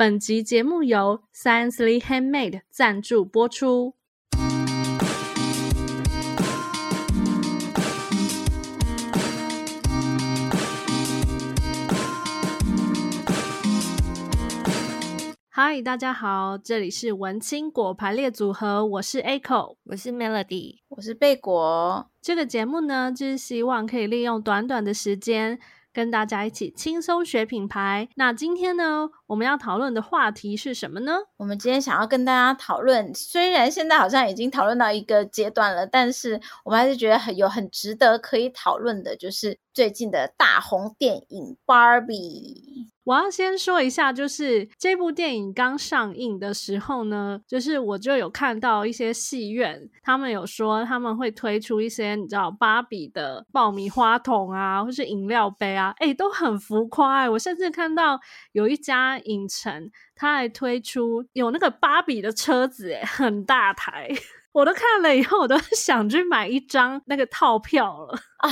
本集节目由 Sciencely Handmade 赞助播出。嗨，大家好，这里是文青果排列组合，我是 Echo，我是 Melody，我是贝果。这个节目呢，就是希望可以利用短短的时间，跟大家一起轻松学品牌。那今天呢，我们要讨论的话题是什么呢？我们今天想要跟大家讨论，虽然现在好像已经讨论到一个阶段了，但是我们还是觉得很有很值得可以讨论的，就是最近的大红电影《Barbie》。我要先说一下，就是这部电影刚上映的时候呢，就是我就有看到一些戏院，他们有说他们会推出一些你知道芭比的爆米花桶啊，或是饮料杯啊，诶，都很浮夸欸。我甚至看到有一家影城，他还推出有那个芭比的车子，诶，很大台。我都看了以后，我都 想去买一张那个套票了啊！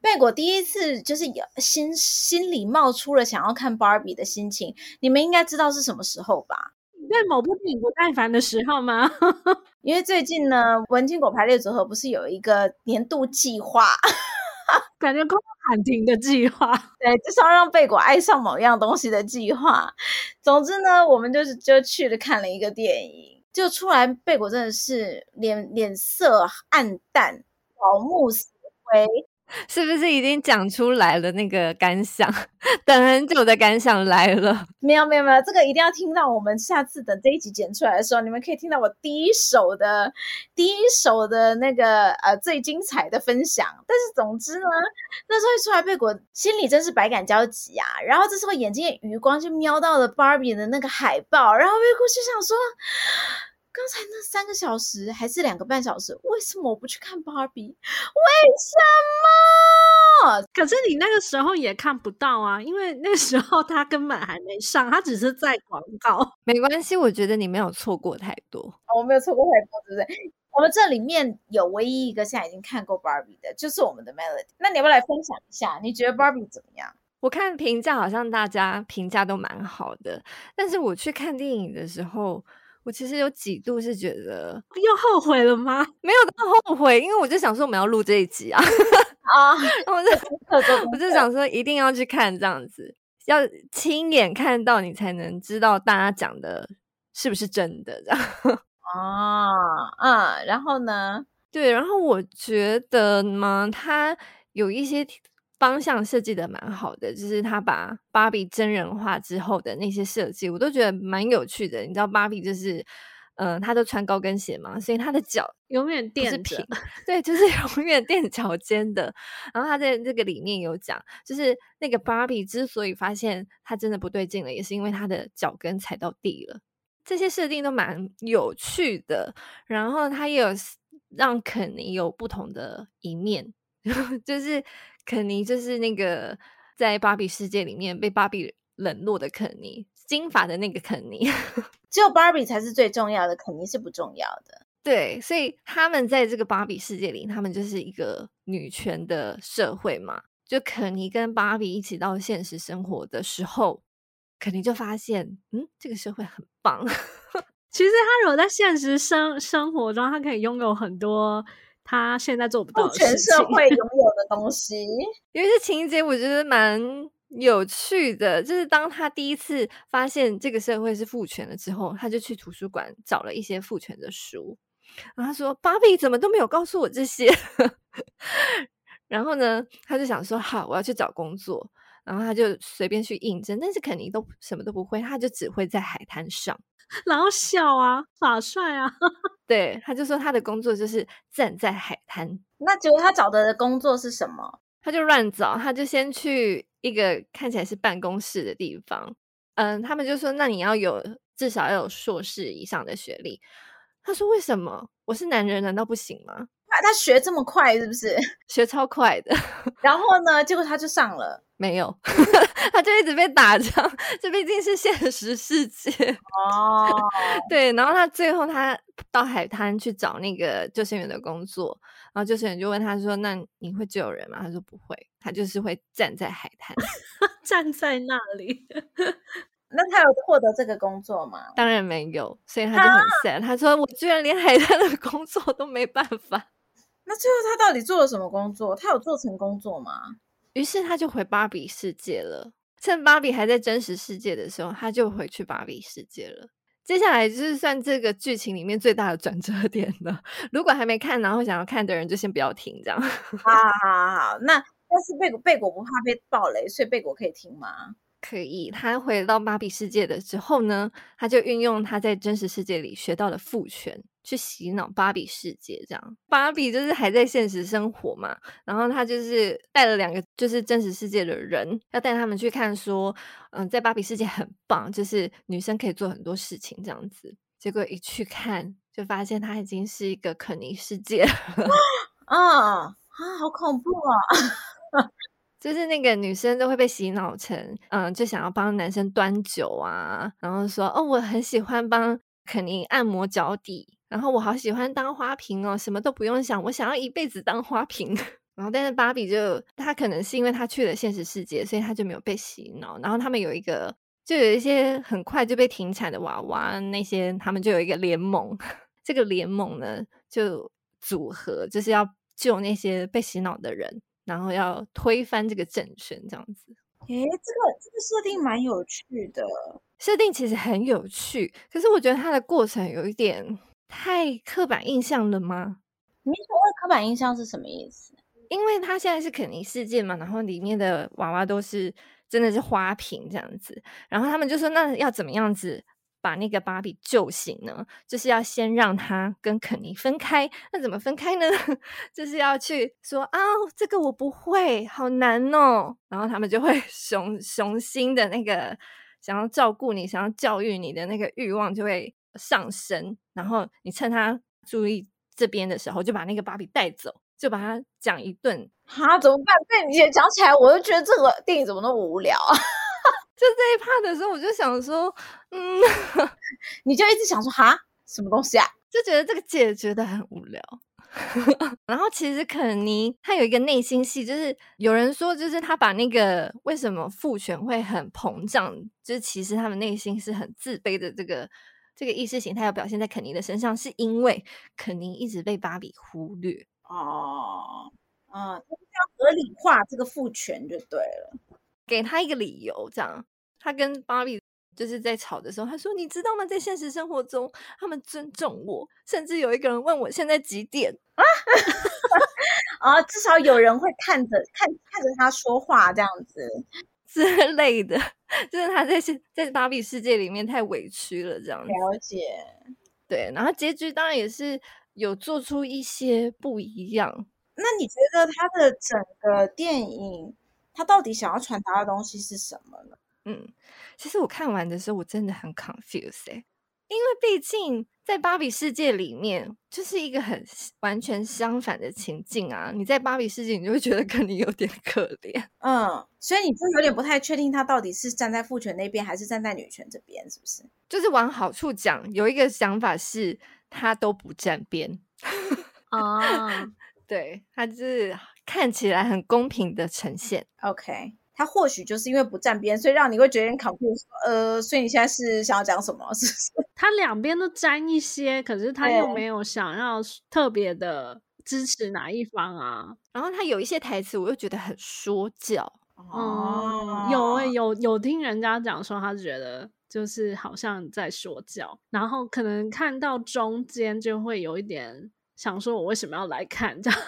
贝果第一次就是有心心里冒出了想要看芭比的心情，你们应该知道是什么时候吧？对某部电影不耐烦的时候吗？因为最近呢，文青果排列组合不是有一个年度计划，感觉快喊停的计划，对，就是要让贝果爱上某样东西的计划。总之呢，我们就是就去了看了一个电影。就出来，贝果真的是脸脸色暗淡，草木死灰，是不是已经讲出来了那个感想？等很久的感想来了。没有没有没有，这个一定要听到我们下次等这一集剪出来的时候，你们可以听到我第一手的第一手的那个呃最精彩的分享。但是总之呢，那时候一出来，贝果心里真是百感交集啊。然后这时候眼睛的余光就瞄到了 Barbie 的那个海报，然后贝果就想说。刚才那三个小时还是两个半小时，为什么我不去看芭比？为什么？可是你那个时候也看不到啊，因为那时候他根本还没上，他只是在广告。没关系，我觉得你没有错过太多。哦，我没有错过太多，对不对？我们这里面有唯一一个现在已经看过芭比的，就是我们的 Melody。那你要不要来分享一下？你觉得芭比怎么样？我看评价好像大家评价都蛮好的，但是我去看电影的时候。我其实有几度是觉得又后悔了吗？没有到后悔，因为我就想说我们要录这一集啊，啊，我就我就想说一定要去看这样子，要亲眼看到你才能知道大家讲的是不是真的这样。啊，嗯，然后呢？对，然后我觉得嘛，他有一些。方向设计的蛮好的，就是他把芭比真人化之后的那些设计，我都觉得蛮有趣的。你知道芭比就是，嗯、呃，他都穿高跟鞋嘛，所以他的脚 永远垫是平，对，就是 永远垫脚尖的。然后他在这个里面有讲，就是那个芭比之所以发现他真的不对劲了，也是因为他的脚跟踩到地了。这些设定都蛮有趣的。然后他也有让肯尼有不同的一面，就是。肯尼就是那个在芭比世界里面被芭比冷落的肯尼，金发的那个肯尼，只有芭比才是最重要的，肯尼是不重要的。对，所以他们在这个芭比世界里，他们就是一个女权的社会嘛。就肯尼跟芭比一起到现实生活的时候，肯尼就发现，嗯，这个社会很棒。其实他如果在现实生生活中，他可以拥有很多。他现在做不到全社会 拥有的东西，因为这情节我觉得蛮有趣的。就是当他第一次发现这个社会是父权了之后，他就去图书馆找了一些父权的书。然后他说：“芭比怎么都没有告诉我这些。”然后呢，他就想说：“好，我要去找工作。”然后他就随便去应征，但是肯定都什么都不会，他就只会在海滩上。然后笑啊，耍帅啊，对，他就说他的工作就是站在海滩。那结果他找的工作是什么？他就乱找，他就先去一个看起来是办公室的地方。嗯，他们就说，那你要有至少要有硕士以上的学历。他说为什么？我是男人，难道不行吗？他他学这么快是不是？学超快的。然后呢？结果他就上了。没有，他就一直被打仗。这毕竟是现实世界哦。对，然后他最后他到海滩去找那个救生员的工作，然后救生员就问他说：“那你会救人吗？”他说：“不会，他就是会站在海滩，站在那里。”那他有获得这个工作吗？当然没有，所以他就很 sad。他说：“我居然连海滩的工作都没办法。”那最后他到底做了什么工作？他有做成工作吗？于是他就回芭比世界了。趁芭比还在真实世界的时候，他就回去芭比世界了。接下来就是算这个剧情里面最大的转折点了。如果还没看，然后想要看的人，就先不要听，这样。好好好好，那但是贝果贝果不怕被爆雷，所以贝果可以听吗？可以。他回到芭比世界的时候呢，他就运用他在真实世界里学到的父权。去洗脑芭比世界，这样芭比就是还在现实生活嘛，然后他就是带了两个就是真实世界的人，要带他们去看，说，嗯，在芭比世界很棒，就是女生可以做很多事情这样子。结果一去看，就发现他已经是一个肯尼世界了啊 啊，好恐怖啊！就是那个女生都会被洗脑成，嗯，就想要帮男生端酒啊，然后说，哦，我很喜欢帮肯尼按摩脚底。然后我好喜欢当花瓶哦，什么都不用想，我想要一辈子当花瓶。然后，但是芭比就她可能是因为她去了现实世界，所以她就没有被洗脑。然后他们有一个，就有一些很快就被停产的娃娃，那些他们就有一个联盟。这个联盟呢，就组合就是要救那些被洗脑的人，然后要推翻这个政权，这样子。诶，这个这个设定蛮有趣的，设定其实很有趣，可是我觉得它的过程有一点。太刻板印象了吗？你所谓刻板印象是什么意思？因为他现在是肯尼世界嘛，然后里面的娃娃都是真的是花瓶这样子，然后他们就说，那要怎么样子把那个芭比救醒呢？就是要先让他跟肯尼分开。那怎么分开呢？就是要去说啊，这个我不会，好难哦。然后他们就会 雄雄心的那个想要照顾你、想要教育你的那个欲望就会。上身，然后你趁他注意这边的时候，就把那个芭比带走，就把他讲一顿。哈，怎么办？被你讲起来，我就觉得这个电影怎么那么无聊啊！就这一趴的时候，我就想说，嗯，你就一直想说，哈，什么东西啊？就觉得这个姐觉得很无聊。然后其实肯尼他有一个内心戏，就是有人说，就是他把那个为什么父权会很膨胀，就是其实他们内心是很自卑的这个。这个意识形态要表现在肯尼的身上，是因为肯尼一直被芭比忽略哦，啊，就是要合理化这个父权就对了，给他一个理由，这样他跟芭比就是在吵的时候，他说：“你知道吗？在现实生活中，他们尊重我，甚至有一个人问我现在几点啊？啊，至少有人会看着看看着他说话这样子。”之类的，就是他在在芭比世界里面太委屈了，这样子。了解，对，然后结局当然也是有做出一些不一样。那你觉得他的整个电影，他到底想要传达的东西是什么呢？嗯，其实我看完的时候，我真的很 confused 欸。因为毕竟在芭比世界里面，就是一个很完全相反的情境啊！你在芭比世界，你就会觉得跟你有点可怜，嗯，所以你就有点不太确定他到底是站在父权那边，还是站在女权这边，是不是？就是往好处讲，有一个想法是他都不站边啊，对，他就是看起来很公平的呈现，OK。他或许就是因为不站边，所以让你会觉得很 confused。呃，所以你现在是想要讲什么？是不是？他两边都沾一些，可是他又没有想要特别的支持哪一方啊。然后他有一些台词，我又觉得很说教。哦、嗯，有有有听人家讲说，他觉得就是好像在说教，然后可能看到中间就会有一点想说，我为什么要来看这样？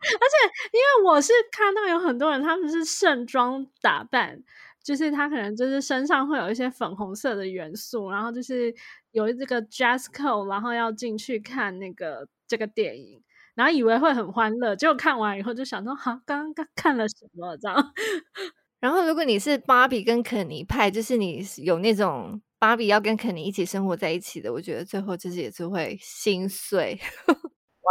而且，因为我是看到有很多人，他们是盛装打扮，就是他可能就是身上会有一些粉红色的元素，然后就是有这个 Jasco，然后要进去看那个这个电影，然后以为会很欢乐，结果看完以后就想说，哈，刚刚看了什么这样。然后，如果你是芭比跟肯尼派，就是你有那种芭比要跟肯尼一起生活在一起的，我觉得最后就是也是会心碎。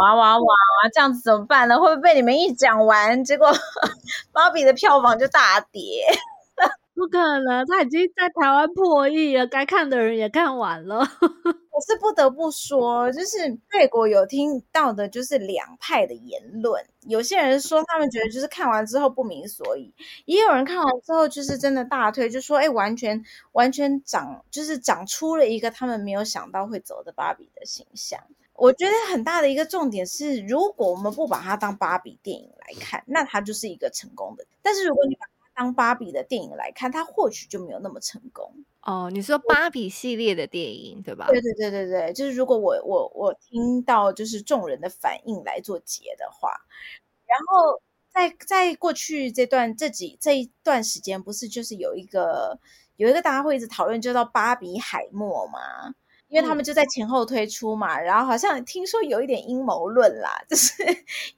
哇哇哇哇！这样子怎么办呢？会不会被你们一讲完，结果 芭比的票房就大跌？不可能，他已经在台湾破亿了，该看的人也看完了。我是不得不说，就是贝果有听到的，就是两派的言论。有些人说他们觉得就是看完之后不明所以，也有人看完之后就是真的大推，就说哎，完全完全长就是长出了一个他们没有想到会走的芭比的形象。我觉得很大的一个重点是，如果我们不把它当芭比电影来看，那它就是一个成功的。但是如果你把它当芭比的电影来看，它或许就没有那么成功。哦，你说芭比系列的电影对吧？对对对对对，就是如果我我我听到就是众人的反应来做结的话，然后在在过去这段这几这一段时间，不是就是有一个有一个大家会一直讨论，就叫芭比海默吗？因为他们就在前后推出嘛，然后好像听说有一点阴谋论啦，就是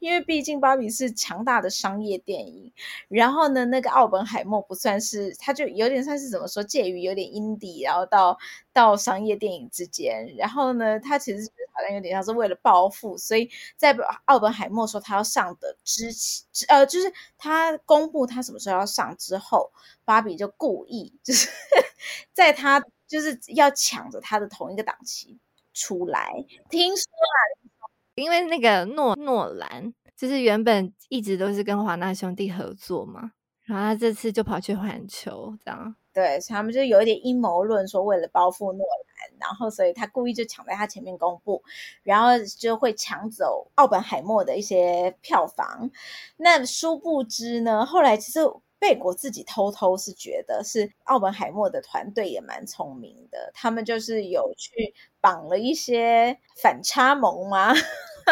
因为毕竟芭比是强大的商业电影，然后呢，那个奥本海默不算是，他就有点算是怎么说，介于有点 indie，然后到到商业电影之间，然后呢，他其实好像有点像是为了报复，所以在奥本海默说他要上的之前，呃，就是他公布他什么时候要上之后，芭比就故意就是 在他。就是要抢着他的同一个档期出来。听说啊，因为那个诺诺兰就是原本一直都是跟华纳兄弟合作嘛，然后他这次就跑去环球这样。对，所以他们就有一点阴谋论，说为了报复诺兰，然后所以他故意就抢在他前面公布，然后就会抢走奥本海默的一些票房。那殊不知呢，后来其实。贝果自己偷偷是觉得是奥本海默的团队也蛮聪明的，他们就是有去绑了一些反差萌嘛，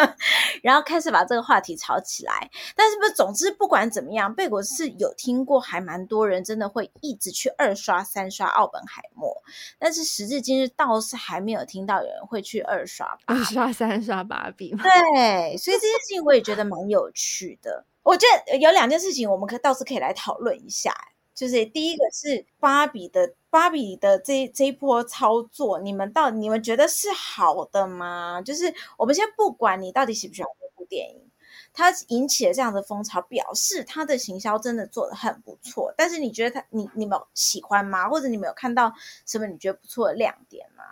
然后开始把这个话题炒起来。但是不，总之不管怎么样，贝果是有听过，还蛮多人真的会一直去二刷三刷奥本海默，但是时至今日倒是还没有听到有人会去二刷二刷三刷芭比。对，所以这件事情我也觉得蛮有趣的。我觉得有两件事情，我们可倒是可以来讨论一下。就是第一个是芭比的芭比的这这一波操作，你们到你们觉得是好的吗？就是我们先不管你到底喜不喜欢这部电影，它引起了这样的风潮，表示它的行销真的做得很不错。但是你觉得它你你们喜欢吗？或者你们有看到什么你觉得不错的亮点吗？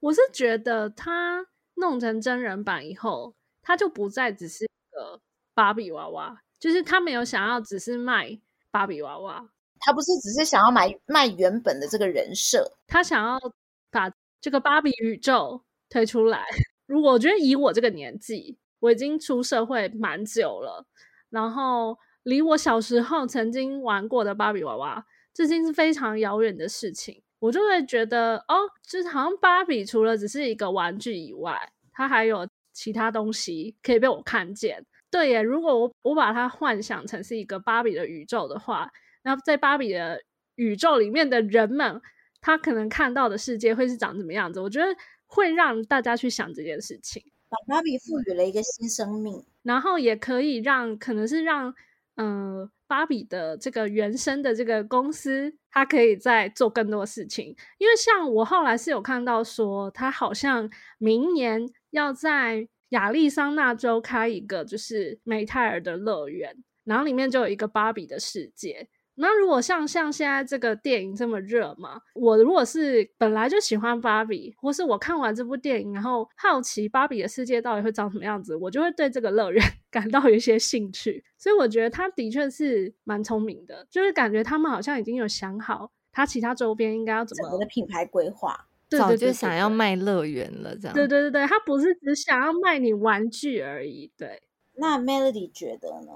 我是觉得它弄成真人版以后，它就不再只是一个。芭比娃娃就是他没有想要只是卖芭比娃娃，他不是只是想要买卖原本的这个人设，他想要把这个芭比宇宙推出来。如果我觉得以我这个年纪，我已经出社会蛮久了，然后离我小时候曾经玩过的芭比娃娃，至今是非常遥远的事情。我就会觉得，哦，就是好像芭比除了只是一个玩具以外，它还有其他东西可以被我看见。对耶，如果我我把它幻想成是一个芭比的宇宙的话，那在芭比的宇宙里面的人们，他可能看到的世界会是长什么样子？我觉得会让大家去想这件事情，把芭比赋予了一个新生命，然后也可以让可能是让嗯、呃、芭比的这个原生的这个公司，它可以再做更多事情。因为像我后来是有看到说，他好像明年要在。亚利桑那州开一个就是美泰尔的乐园，然后里面就有一个芭比的世界。那如果像像现在这个电影这么热嘛，我如果是本来就喜欢芭比，或是我看完这部电影，然后好奇芭比的世界到底会长什么样子，我就会对这个乐园 感到有一些兴趣。所以我觉得他的确是蛮聪明的，就是感觉他们好像已经有想好他其他周边应该要怎么的品牌规划。早就想要卖乐园了，这样。对对对对，他不是只想要卖你玩具而已。对，那 Melody 觉得呢？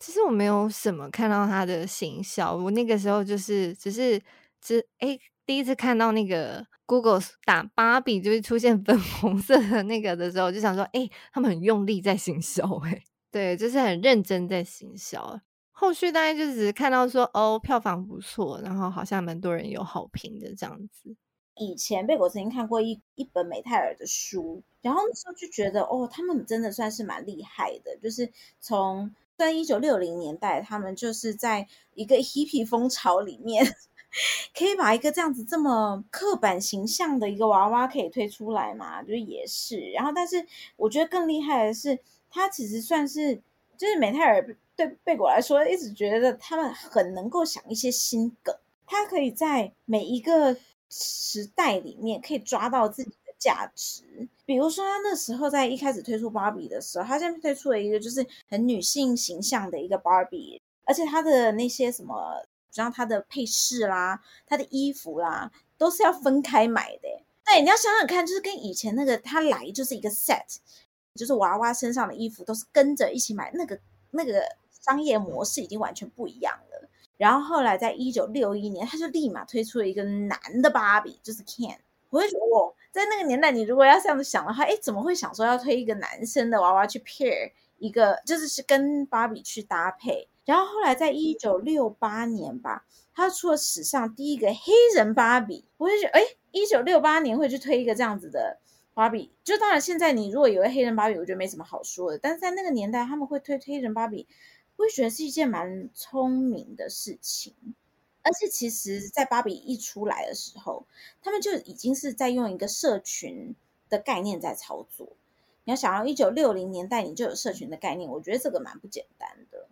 其实我没有什么看到他的行销，我那个时候就是只是只哎第一次看到那个 Google 打芭比就是出现粉红色的那个的时候，就想说哎，他们很用力在行销，哎，对，就是很认真在行销。后续大概就只是看到说哦，票房不错，然后好像蛮多人有好评的这样子。以前贝果曾经看过一一本美泰尔的书，然后那时候就觉得哦，他们真的算是蛮厉害的。就是从在一九六零年代，他们就是在一个 hippie 风潮里面，可以把一个这样子这么刻板形象的一个娃娃可以推出来嘛，就是也是。然后，但是我觉得更厉害的是，他其实算是就是美泰尔对贝果来说，一直觉得他们很能够想一些新梗，他可以在每一个。时代里面可以抓到自己的价值。比如说，他那时候在一开始推出芭比的时候，他现在推出了一个就是很女性形象的一个芭比，而且他的那些什么，像他的配饰啦、他的衣服啦，都是要分开买的。对，你要想想看，就是跟以前那个他来就是一个 set，就是娃娃身上的衣服都是跟着一起买，那个那个商业模式已经完全不一样了。然后后来在一九六一年，他就立马推出了一个男的芭比，就是 Ken。我会觉得，哦，在那个年代，你如果要这样子想的话，哎，怎么会想说要推一个男生的娃娃去 pair 一个，就是是跟芭比去搭配？然后后来在一九六八年吧，他出了史上第一个黑人芭比。我就觉得，哎，一九六八年会去推一个这样子的芭比，就当然现在你如果有个黑人芭比，我觉得没什么好说的。但是在那个年代，他们会推黑人芭比，我会觉得是一件蛮聪明的事情。而且其实，在芭比一出来的时候，他们就已经是在用一个社群的概念在操作。你要想到一九六零年代你就有社群的概念，我觉得这个蛮不简单的。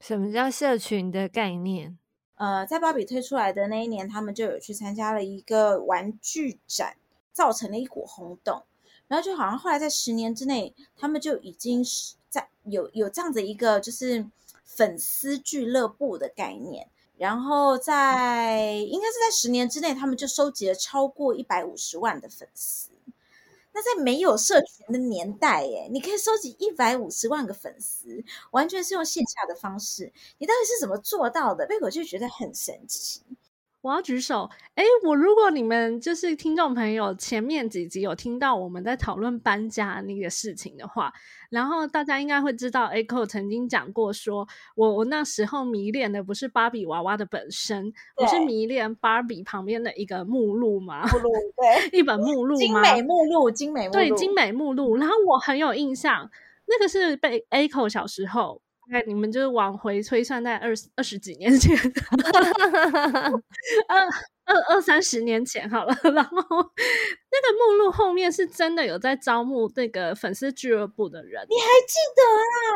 什么叫社群的概念？呃，在芭比推出来的那一年，他们就有去参加了一个玩具展，造成了一股轰动。然后就好像后来在十年之内，他们就已经是在有有这样的一个就是粉丝俱乐部的概念。然后在应该是在十年之内，他们就收集了超过一百五十万的粉丝。那在没有社群的年代，哎，你可以收集一百五十万个粉丝，完全是用线下的方式。你到底是怎么做到的？贝果就觉得很神奇。我要举手，哎，我如果你们就是听众朋友，前面几集有听到我们在讨论搬家那个事情的话，然后大家应该会知道，Echo 曾经讲过说，说我我那时候迷恋的不是芭比娃娃的本身，我是迷恋芭比旁边的一个目录嘛，目录对，一本目录精美目录，精美目录，对，精美目录。然后我很有印象，那个是被 Echo 小时候。哎，你们就是往回推算在二十二十几年前，二二二三十年前好了。然后那个目录后面是真的有在招募那个粉丝俱乐部的人，你还记得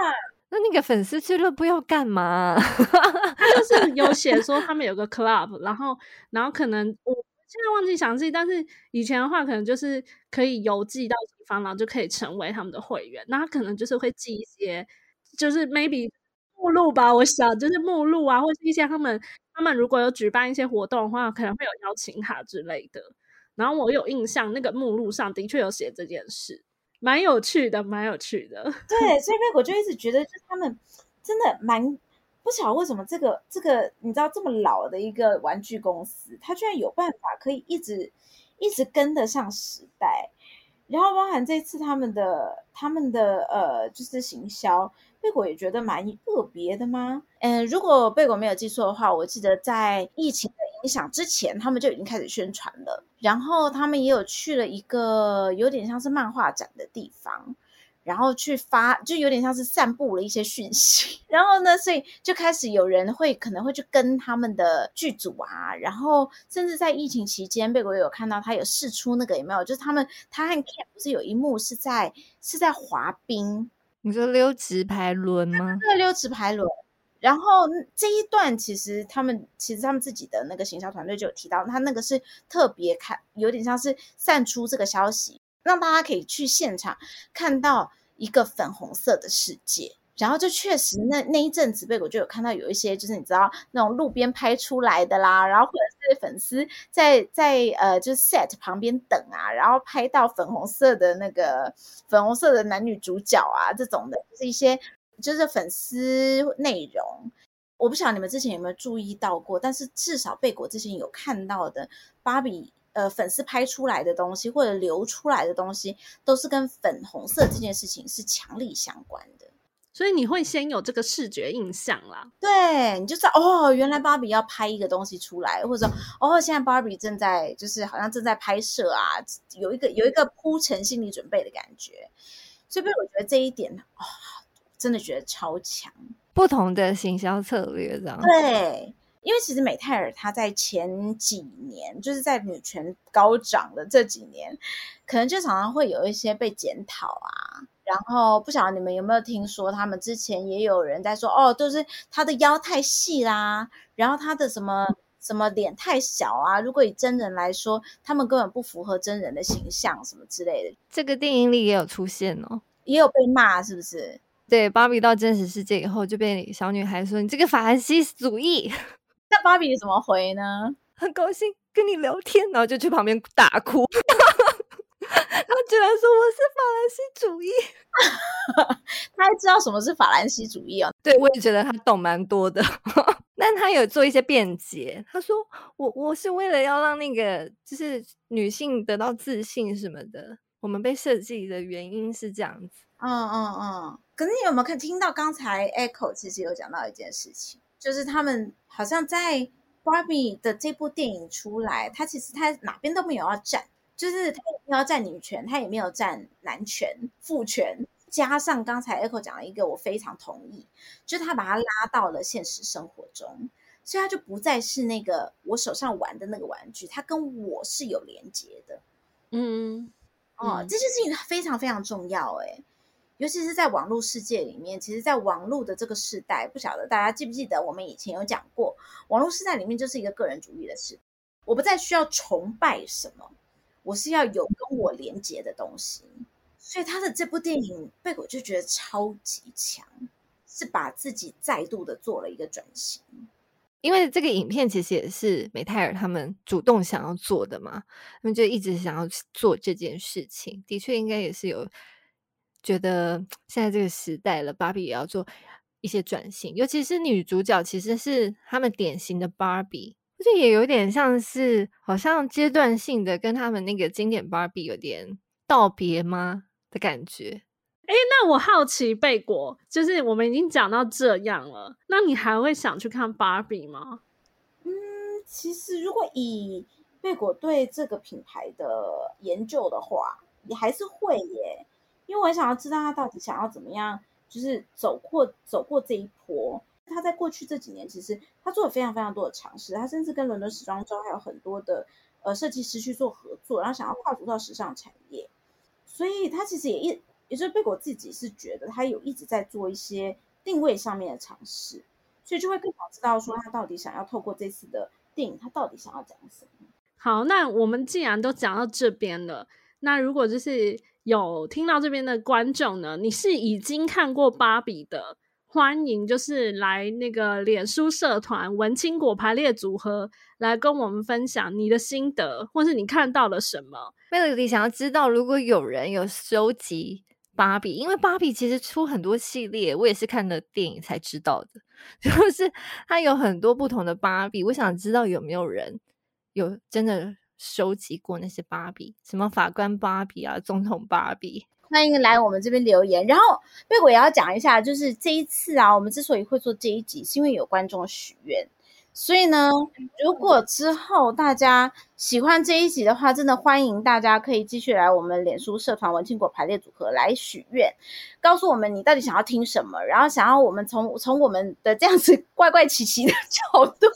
啊？那那个粉丝俱乐部要干嘛？他就是有写说他们有个 club，然后然后可能我现在忘记详细，但是以前的话可能就是可以邮寄到地方，然后就可以成为他们的会员。那他可能就是会寄一些。就是 maybe 目录吧，我想就是目录啊，或是一些他们他们如果有举办一些活动的话，可能会有邀请卡之类的。然后我有印象，那个目录上的确有写这件事，蛮有趣的，蛮有趣的。对，所以我就一直觉得，就他们真的蛮不晓得为什么这个这个你知道这么老的一个玩具公司，它居然有办法可以一直一直跟得上时代。然后包含这次他们的他们的呃，就是行销。贝果也觉得蛮特别的吗？嗯，如果贝果没有记错的话，我记得在疫情的影响之前，他们就已经开始宣传了。然后他们也有去了一个有点像是漫画展的地方，然后去发，就有点像是散布了一些讯息。然后呢，所以就开始有人会可能会去跟他们的剧组啊，然后甚至在疫情期间，贝果有看到他有试出那个有没有？就是他们他和 Ken 不是有一幕是在是在滑冰。你说溜直排轮吗？对，溜直排轮。然后这一段其实他们其实他们自己的那个行销团队就有提到，他那个是特别看，有点像是散出这个消息，让大家可以去现场看到一个粉红色的世界。然后就确实那那一阵子，贝果就有看到有一些就是你知道那种路边拍出来的啦，然后或者是粉丝在在呃就是 set 旁边等啊，然后拍到粉红色的那个粉红色的男女主角啊这种的，就是一些就是粉丝内容。我不晓得你们之前有没有注意到过，但是至少贝果之前有看到的芭比呃粉丝拍出来的东西或者流出来的东西，都是跟粉红色这件事情是强力相关的。所以你会先有这个视觉印象啦，对，你就知道哦，原来芭比要拍一个东西出来，或者说哦，现在芭比正在就是好像正在拍摄啊，有一个有一个铺陈心理准备的感觉。所以，我觉得这一点哦，真的觉得超强。不同的行销策略，这样对，因为其实美泰尔她在前几年，就是在女权高涨的这几年，可能就常常会有一些被检讨啊。然后不晓得你们有没有听说，他们之前也有人在说，哦，就是他的腰太细啦，然后他的什么什么脸太小啊，如果以真人来说，他们根本不符合真人的形象，什么之类的。这个电影里也有出现哦，也有被骂，是不是？对，芭比到真实世界以后就被小女孩说：“你这个法兰西主义。”那芭比怎么回呢？很高兴跟你聊天，然后就去旁边大哭。他居然说我是法兰西主义，他还知道什么是法兰西主义哦。对，我也觉得他懂蛮多的，但他有做一些辩解。他说我我是为了要让那个就是女性得到自信什么的，我们被设计的原因是这样子。嗯嗯嗯。可是你有没有看听到刚才 Echo 其实有讲到一件事情，就是他们好像在 Barbie 的这部电影出来，他其实他哪边都没有要站，就是他也没有占女权，他也没有占男权、父权，加上刚才 Echo 讲了一个我非常同意，就是他把他拉到了现实生活中，所以他就不再是那个我手上玩的那个玩具，他跟我是有连接的。嗯，哦，嗯、这件事情非常非常重要，哎。尤其是在网络世界里面，其实，在网络的这个时代，不晓得大家记不记得，我们以前有讲过，网络时代里面就是一个个人主义的事。我不再需要崇拜什么，我是要有跟我连接的东西。所以他的这部电影，被我就觉得超级强，是把自己再度的做了一个转型。因为这个影片其实也是美泰尔他们主动想要做的嘛，他们就一直想要做这件事情，的确应该也是有。觉得现在这个时代了，芭比也要做一些转型，尤其是女主角其实是他们典型的芭比，这也有点像是好像阶段性的跟他们那个经典芭比有点道别吗的感觉？诶，那我好奇贝果，就是我们已经讲到这样了，那你还会想去看芭比吗？嗯，其实如果以贝果对这个品牌的研究的话，也还是会耶。因为我想要知道他到底想要怎么样，就是走过走过这一波。他在过去这几年，其实他做了非常非常多的尝试。他甚至跟伦敦时装周还有很多的呃设计师去做合作，然后想要跨足到时尚产业。所以他其实也一，也就是贝果自己是觉得他有一直在做一些定位上面的尝试，所以就会更好知道说他到底想要透过这次的电影，他到底想要讲什么。好，那我们既然都讲到这边了，那如果就是。有听到这边的观众呢，你是已经看过芭比的，欢迎就是来那个脸书社团文青果排列组合来跟我们分享你的心得，或是你看到了什么。Melody 想要知道，如果有人有收集芭比，因为芭比其实出很多系列，我也是看了电影才知道的，就是它有很多不同的芭比，我想知道有没有人有真的。收集过那些芭比，什么法官芭比啊，总统芭比，欢迎来我们这边留言。然后贝果也要讲一下，就是这一次啊，我们之所以会做这一集，是因为有观众许愿。所以呢，如果之后大家喜欢这一集的话，真的欢迎大家可以继续来我们脸书社团文青果排列组合来许愿，告诉我们你到底想要听什么，然后想要我们从从我们的这样子 怪怪奇奇的角度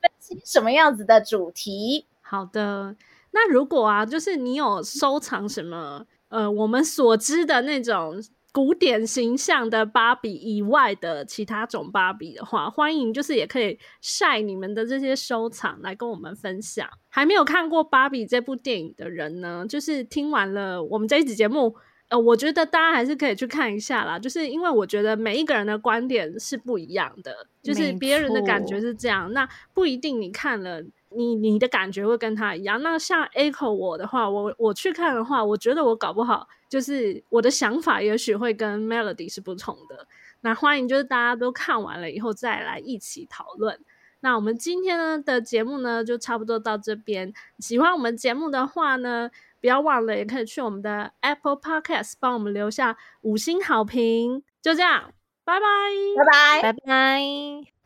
分析什么样子的主题。好的，那如果啊，就是你有收藏什么呃，我们所知的那种古典形象的芭比以外的其他种芭比的话，欢迎就是也可以晒你们的这些收藏来跟我们分享。还没有看过芭比这部电影的人呢，就是听完了我们这一集节目，呃，我觉得大家还是可以去看一下啦。就是因为我觉得每一个人的观点是不一样的，就是别人的感觉是这样，那不一定你看了。你你的感觉会跟他一样。那像 Echo 我的话，我我去看的话，我觉得我搞不好就是我的想法，也许会跟 Melody 是不同的。那欢迎就是大家都看完了以后再来一起讨论。那我们今天呢的节目呢就差不多到这边。喜欢我们节目的话呢，不要忘了也可以去我们的 Apple Podcast 帮我们留下五星好评。就这样，拜拜，拜拜，拜拜。